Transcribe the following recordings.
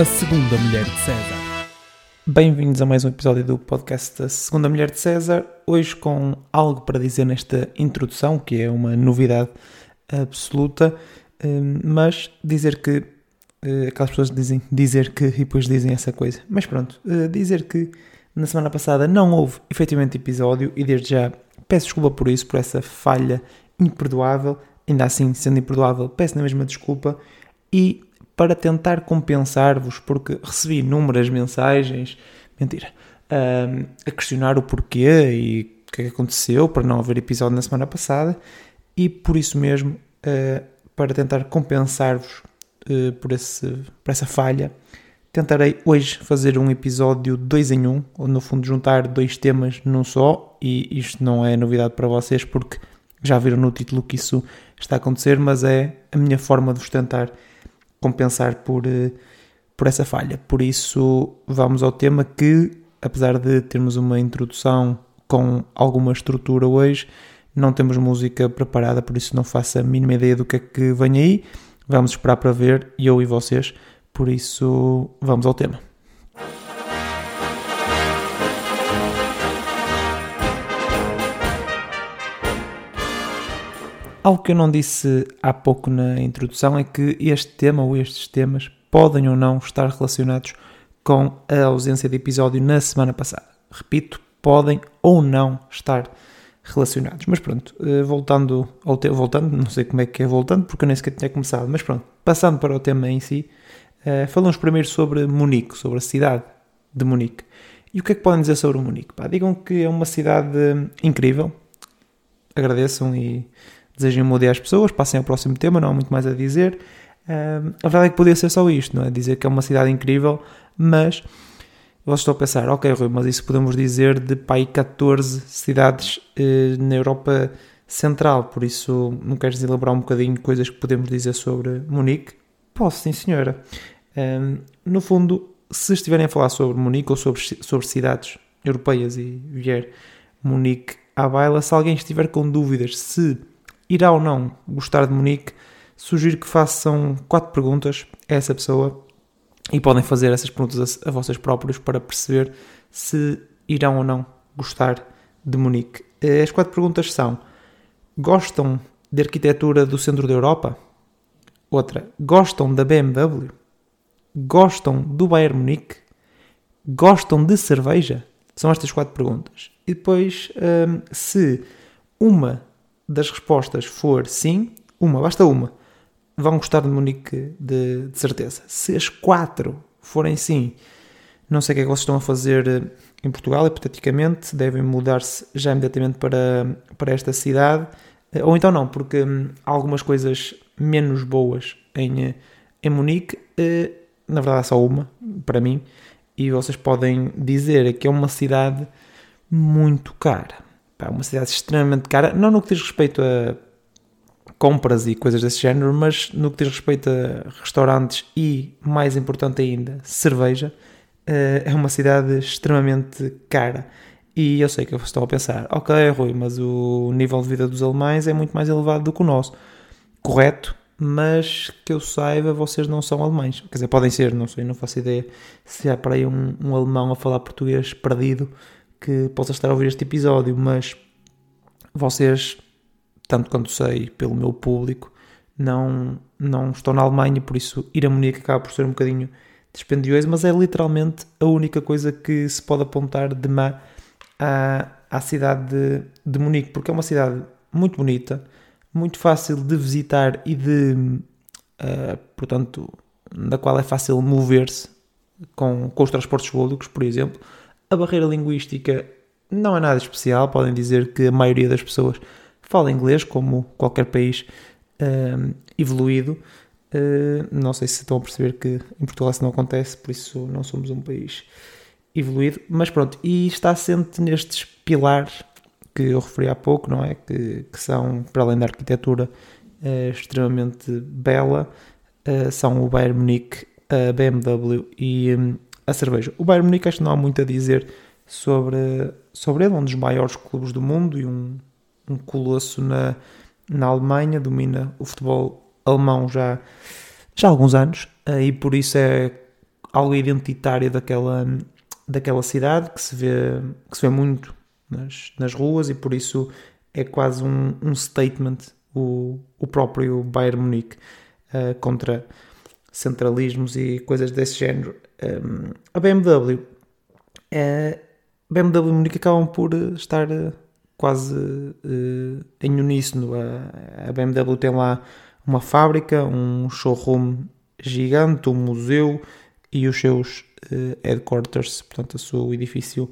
A Segunda Mulher de César. Bem-vindos a mais um episódio do podcast da Segunda Mulher de César. Hoje com algo para dizer nesta introdução, que é uma novidade absoluta, hum, mas dizer que. eh, Aquelas pessoas dizem dizer que e depois dizem essa coisa. Mas pronto, eh, dizer que na semana passada não houve efetivamente episódio e desde já peço desculpa por isso, por essa falha imperdoável. Ainda assim, sendo imperdoável, peço na mesma desculpa e para tentar compensar-vos, porque recebi inúmeras mensagens, mentira, ahm, a questionar o porquê e o que é que aconteceu para não haver episódio na semana passada, e por isso mesmo, ah, para tentar compensar-vos ah, por, por essa falha, tentarei hoje fazer um episódio 2 em 1, um, ou no fundo juntar dois temas num só, e isto não é novidade para vocês, porque já viram no título que isso está a acontecer, mas é a minha forma de vos tentar compensar por, eh, por essa falha. Por isso, vamos ao tema que, apesar de termos uma introdução com alguma estrutura hoje, não temos música preparada, por isso não faço a mínima ideia do que é que vem aí. Vamos esperar para ver, eu e vocês. Por isso, vamos ao tema. Algo que eu não disse há pouco na introdução é que este tema ou estes temas podem ou não estar relacionados com a ausência de episódio na semana passada. Repito, podem ou não estar relacionados. Mas pronto, eh, voltando ao tema, voltando, não sei como é que é voltando, porque eu nem sequer tinha começado, mas pronto, passando para o tema em si, eh, falamos primeiro sobre Munique, sobre a cidade de Munique. E o que é que podem dizer sobre Munique? Pá, digam que é uma cidade incrível, agradeçam e desejem um dia às pessoas, passem ao próximo tema, não há muito mais a dizer. Uh, a verdade é que podia ser só isto, não é? Dizer que é uma cidade incrível, mas vocês estão a pensar, ok, Rui, mas isso podemos dizer de pai 14 cidades eh, na Europa Central, por isso não queres elaborar um bocadinho coisas que podemos dizer sobre Munique? Posso, sim, senhora. Um, no fundo, se estiverem a falar sobre Munique ou sobre, sobre cidades europeias e vier Munique à baila, se alguém estiver com dúvidas se irá ou não gostar de Munique, sugiro que façam quatro perguntas a essa pessoa e podem fazer essas perguntas a, a vocês próprios para perceber se irão ou não gostar de Munique. As quatro perguntas são: gostam de arquitetura do centro da Europa? Outra: gostam da BMW? Gostam do Bayern Munique? Gostam de cerveja? São estas quatro perguntas. E depois, hum, se uma das respostas for sim, uma, basta uma, vão gostar de Munique de, de, certeza. Se as quatro forem sim, não sei o que é que vocês estão a fazer eh, em Portugal, hipoteticamente, devem mudar-se já imediatamente para, para esta cidade, eh, ou então não, porque hum, há algumas coisas menos boas em, eh, em Munique, na verdade há só uma, para mim, e vocês podem dizer que é uma cidade muito cara. Pá, uma cidade extremamente cara, não no que diz respeito a compras e coisas desse género, mas no que diz respeito a restaurantes e, mais importante ainda, cerveja, é uma cidade extremamente cara. E eu sei que vocês estão a pensar, ok, Rui, mas o nível de vida dos alemães é muito mais elevado do que o nosso. Correto, mas que eu saiba, vocês não são alemães. Quer dizer, podem ser, não sei, não faço ideia se há para aí um, um alemão a falar português perdido que possa estar a ouvir este episódio, mas vocês, tanto quanto sei pelo meu público, não, não estão na Alemanha, por isso ir a Munique acaba por ser um bocadinho dispendioso, mas é literalmente a única coisa que se pode apontar de má à, à cidade de, de Munique, porque é uma cidade muito bonita, muito fácil de visitar e de, uh, portanto, da qual é fácil mover-se com, com os transportes públicos, por exemplo. A barreira linguística não é nada especial, podem dizer que a maioria das pessoas fala inglês, como qualquer país uh, evoluído. Uh, não sei se estão a perceber que em Portugal isso não acontece, por isso não somos um país evoluído. Mas pronto, e está assente nestes pilares que eu referi há pouco, não é? Que, que são, para além da arquitetura uh, extremamente bela, uh, são o Bayern Munique, a BMW e um, a cerveja. O Bayern Munique acho que não há muito a dizer sobre, sobre ele, um dos maiores clubes do mundo e um, um colosso na, na Alemanha, domina o futebol alemão já, já há alguns anos uh, e por isso é algo identitário daquela, daquela cidade que se vê, que se vê muito nas, nas ruas e por isso é quase um, um statement o, o próprio Bayern Munique uh, contra centralismos e coisas desse género. A BMW, uh, BMW e Munique acabam por estar quase uh, em uníssono. A, a BMW tem lá uma fábrica, um showroom gigante, um museu e os seus uh, headquarters, portanto, o seu edifício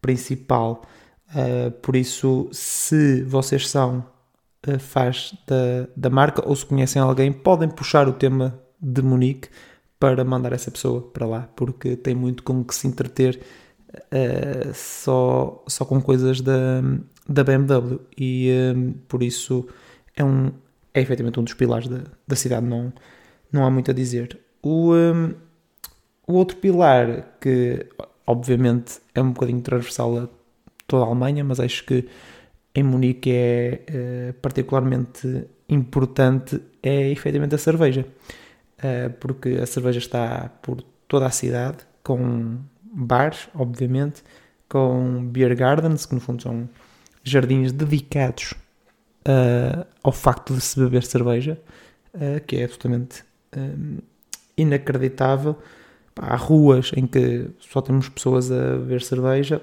principal. Uh, por isso, se vocês são uh, fãs da, da marca ou se conhecem alguém, podem puxar o tema de Munique para mandar essa pessoa para lá, porque tem muito com que se entreter uh, só, só com coisas da, da BMW e por isso é, um, é efetivamente um dos pilares da, da cidade, não, não há muito a dizer. O, um, o outro pilar que obviamente é um bocadinho transversal a toda a Alemanha, mas acho que em Munique é uh, particularmente importante é efetivamente a cerveja, porque a cerveja está por toda a cidade, com bares, obviamente, com beer gardens, que no fundo são jardins dedicados uh, ao facto de se beber cerveja, que é absolutamente inacreditável. Há ruas em que só temos pessoas a beber cerveja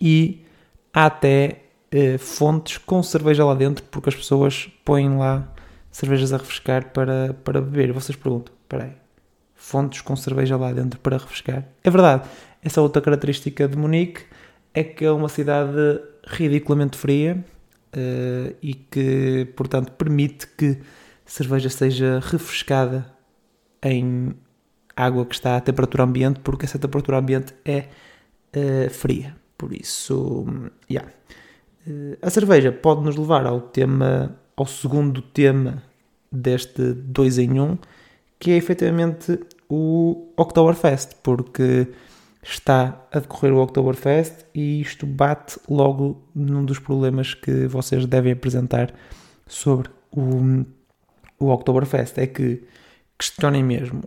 e há até eh, fontes com cerveja lá dentro, porque as pessoas põem lá cervejas a refrescar para, para beber. E vocês perguntam: peraí, fontes com cerveja lá dentro para refrescar? É verdade, essa outra característica de Munique é que é uma cidade ridiculamente fria uh, e que, portanto, permite que cerveja seja refrescada em água que está à temperatura ambiente, porque essa temperatura ambiente é uh, fria. Por isso, yeah. Eh, a cerveja pode nos levar ao tema, ao segundo tema deste 2 em 1, um, que é efetivamente o Oktoberfest, porque está a decorrer o Oktoberfest e isto bate logo num dos problemas que vocês devem apresentar sobre o, o Oktoberfest. É que questionem mesmo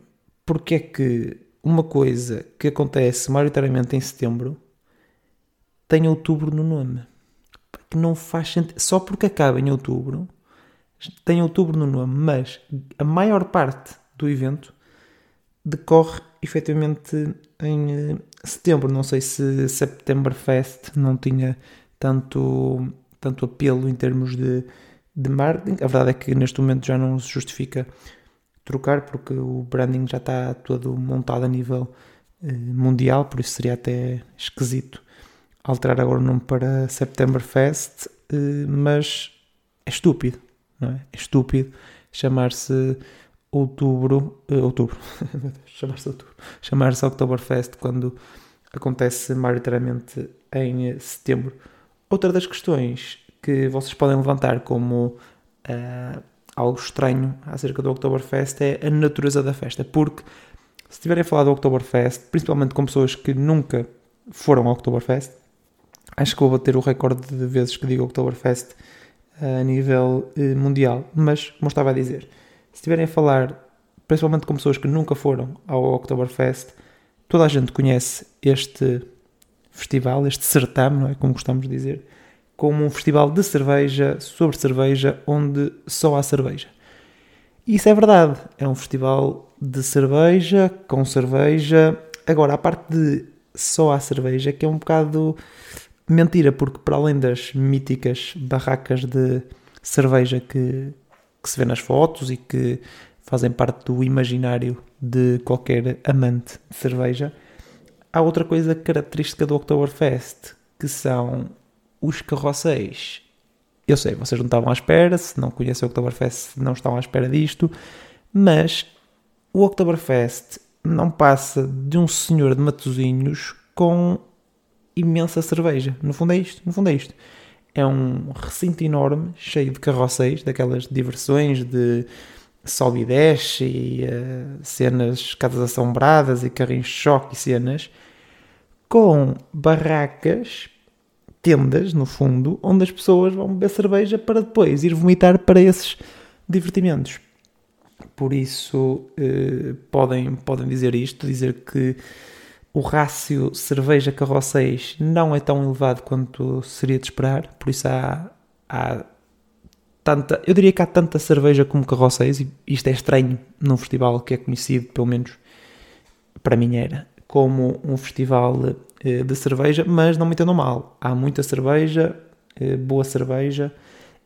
porque é que uma coisa que acontece maioritariamente em setembro tem outubro no nome. Que não faz sentido. Só porque acaba em outubro, tem outubro no nome, mas a maior parte do evento decorre efetivamente em eh, setembro. Não sei se Septemberfest não tinha tanto, tanto apelo em termos de, de marketing. A verdade é que neste momento já não se justifica trocar porque o branding já está todo montado a nível eh, mundial, por isso seria até esquisito alterar agora o nome para Septemberfest, eh, mas é estúpido, é? Estúpido chamar-se outubro, uh, outubro, chamar-se outubro, chamar-se Oktoberfest quando acontece maioritariamente em setembro. Outra das questões que vocês podem levantar como uh, algo estranho acerca do Oktoberfest é a natureza da festa, porque se tiverem a falar do Oktoberfest, principalmente com pessoas que nunca foram ao Oktoberfest, acho que vou bater o recorde de vezes que digo Oktoberfest eh, a nível eh, mundial. Mas, como estava a dizer, se estiverem a falar, principalmente com pessoas que nunca foram ao Oktoberfest, toda a gente conhece este festival, este certame, não é? Como gostamos de dizer, como um festival de cerveja, sobre cerveja, onde só há cerveja. Isso é verdade, é um festival de cerveja, com cerveja. Agora, a parte de só há cerveja, que é um bocado mentira, porque para além das míticas barracas de cerveja que, que se vê nas fotos e que fazem parte do imaginário de qualquer amante de cerveja, há outra coisa característica do Oktoberfest, que são os carrosséis. Eu sei, vocês não estavam à espera, se não conhecem o Oktoberfest, não estão à espera disto, mas o Oktoberfest não passa de um senhor de Matozinhos com imensa cerveja. No fundo é isto, no fundo é isto. É um recinto enorme, cheio de carrosséis, daquelas diversões de sobe e desce e uh, cenas, casas assombradas e carrinhos de choque e cenas, com barracas, tendas, no fundo, onde as pessoas vão beber cerveja para depois ir vomitar para esses divertimentos. por isso uh, podem, podem dizer isto, dizer que o rácio cerveja carro 6 não é tão elevado quanto seria de esperar, por isso há, há tanta, eu diria que há tanta cerveja como carro 6 e isto é estranho num festival que é conhecido, pelo menos para mim era, como um festival uh, de cerveja, mas não me entendam mal, há muita cerveja, uh, boa cerveja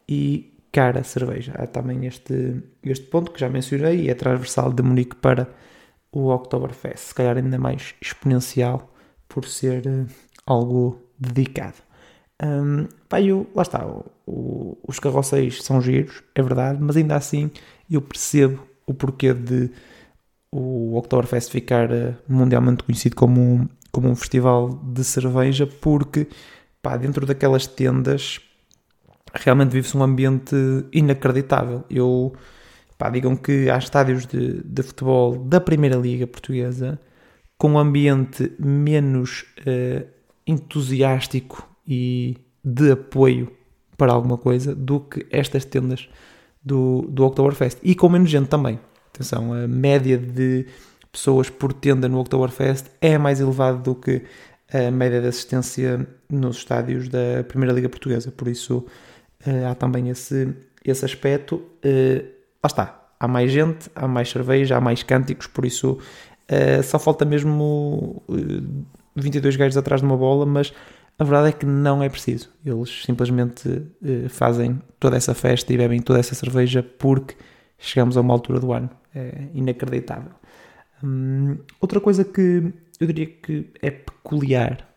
e cara cerveja. Há também este, este ponto que já mencionei e é transversal de Munique para o Oktoberfest, se calhar ainda mais exponencial por ser uh, algo dedicado. Um, pá, eu, lá está, o, o, os carroceiros são giros, é verdade, mas ainda assim eu percebo o porquê de o Oktoberfest ficar uh, mundialmente conhecido como um, como um festival de cerveja, porque pá, dentro daquelas tendas realmente vive-se um ambiente inacreditável. Eu, pá, digam que há estádios de, de futebol da Primeira Liga Portuguesa com um ambiente menos uh, entusiástico e de apoio para alguma coisa do que estas tendas do, do Oktoberfest. E com menos gente também. Atenção, a média de pessoas por tenda no Oktoberfest é mais elevada do que a média de assistência nos estádios da Primeira Liga Portuguesa. Por isso, uh, há também esse, esse aspecto. Uh, lá está, há mais gente, há mais cerveja, há mais cânticos, por isso uh, só falta mesmo 22 gajos atrás de uma bola, mas a verdade é que não é preciso. Eles simplesmente fazem toda essa festa e bebem toda essa cerveja porque chegamos a uma altura do ano. É inacreditável. Hum, outra coisa que eu diria que é peculiar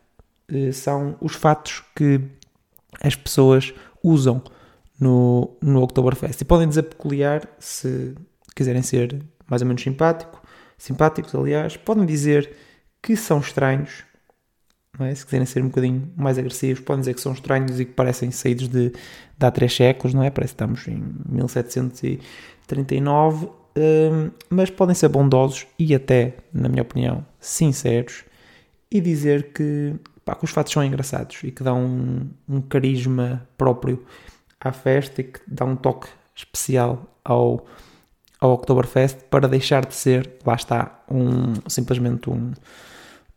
são os fatos que as pessoas usam no, no Oktoberfest. E podem dizer peculiar se quiserem ser mais ou menos simpático, simpáticos, aliás. Podem dizer que são estranhos, é? se quiserem ser um bocadinho mais agressivos, podem dizer que são estranhos e que parecem saídos de, de há três séculos, não é? Parece que estamos em 1739, hum, mas podem ser bondosos e até, na minha opinião, sinceros e dizer que pá, que os fatos são engraçados e que dão um, um carisma próprio à festa e que dá um toque especial ao, ao Oktoberfest para deixar de ser, lá está, um, simplesmente um,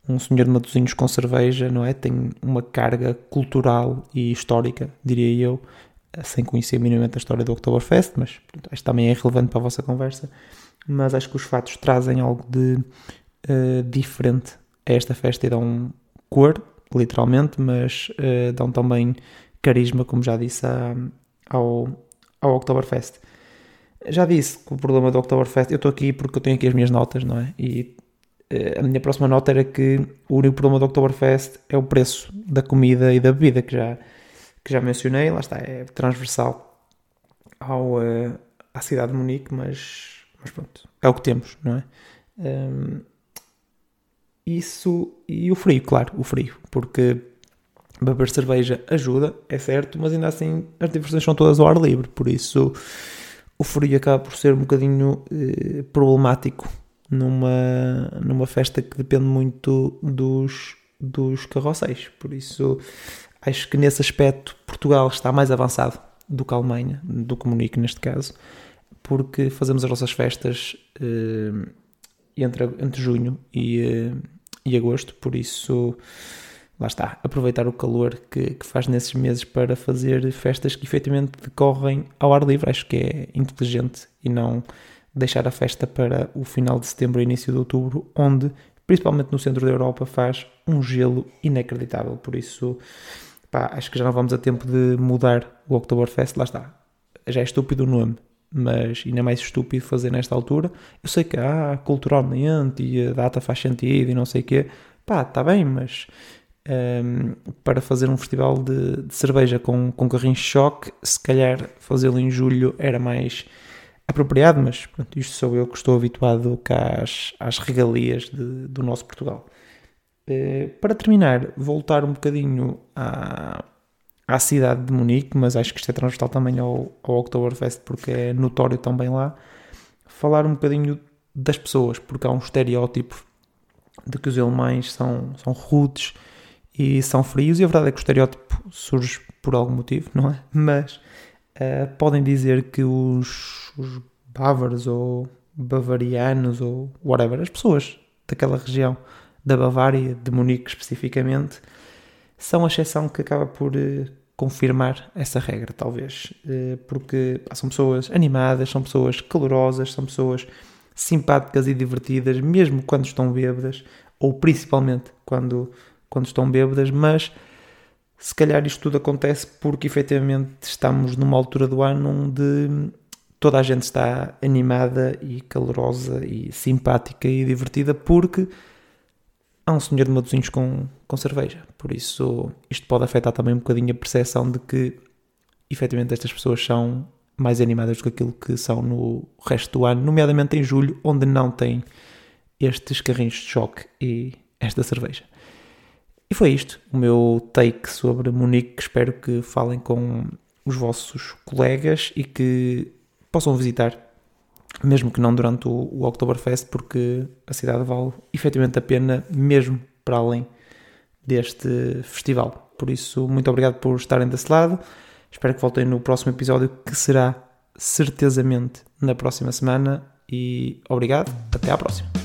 um senhor de matozinhos com cerveja, não é? Tem uma carga cultural e histórica, diria eu, sem conhecer minimamente a história do Oktoberfest, mas que também é relevante para a vossa conversa. Mas acho que os fatos trazem algo de uh, diferente a esta festa e dão cor literalmente, mas uh, dão também carisma, como já disse, a, ao, ao Oktoberfest. Já disse que o problema do Oktoberfest, eu estou aqui porque eu tenho aqui as minhas notas, não é? E uh, a minha próxima nota era que o único problema do Oktoberfest é o preço da comida e da bebida, que já, que já mencionei, lá está, é transversal ao, uh, à cidade de Munique, mas, mas pronto, é o que temos, não é? Um, ehm, isso e o frio, claro, o frio, porque beber cerveja ajuda, é certo, mas ainda assim as diversões são todas ao ar livre, por isso o frio acaba por ser um bocadinho eh, problemático numa, numa festa que depende muito dos, dos carroceiros, por isso acho que nesse aspecto Portugal está mais avançado do que a Alemanha, do que Munique neste caso, porque fazemos as nossas festas eh, entre, entre junho e, eh, e agosto, por isso lá está, aproveitar o calor que, que, faz nesses meses para fazer festas que efetivamente decorrem ao ar livre. Acho que é inteligente e não deixar a festa para o final de setembro e início de outubro, onde, principalmente no centro da Europa, faz um gelo inacreditável. Por isso, pá, acho que já não vamos a tempo de mudar o Oktoberfest. Lá está, já é estúpido o nome, mas ainda é mais estúpido fazer nesta altura. Eu sei que, ah, culturalmente e a data faz sentido e não sei o quê, pá, está bem, mas um, ehm, para fazer um festival de, de, cerveja com, com carrinhos de choque, se calhar fazê-lo em julho era mais apropriado, mas pronto, isto sou eu que estou habituado cá às, às regalias de, do nosso Portugal. Uh, para terminar, voltar um bocadinho à à cidade de Munique, mas acho que isto é transversal também ao, ao Oktoberfest porque é notório também lá, falar um bocadinho das pessoas, porque há um estereótipo de que os alemães são, são rudes e são frios, e a verdade é que o estereótipo surge por algum motivo, não é? Mas uh, podem dizer que os, os bávaros ou bavarianos ou whatever, as pessoas daquela região da Bavária, de Munique especificamente, são a exceção que acaba por uh, confirmar essa regra, talvez. Uh, porque pá, são pessoas animadas, são pessoas calorosas, são pessoas simpáticas e divertidas, mesmo quando estão bêbadas, ou principalmente quando, quando estão bêbadas, mas se calhar isto tudo acontece porque efetivamente estamos numa altura do ano onde toda a gente está animada e calorosa e simpática e divertida porque há um senhor de Matosinhos com, com cerveja. Por isso, isto pode afetar também um bocadinho a percepção de que efetivamente estas pessoas são mais animadas do que aquilo que são no resto do ano, nomeadamente em julho, onde não tem estes carrinhos de choque e esta cerveja. E foi isto, o meu take sobre Munique. Espero que falem com os vossos colegas e que possam visitar, mesmo que não durante o, o Oktoberfest, porque a cidade vale efetivamente a pena, mesmo para além deste festival. Por isso, muito obrigado por estarem desse lado. Espero que voltem no próximo episódio, que será certezamente na próxima semana. E obrigado, até à próxima.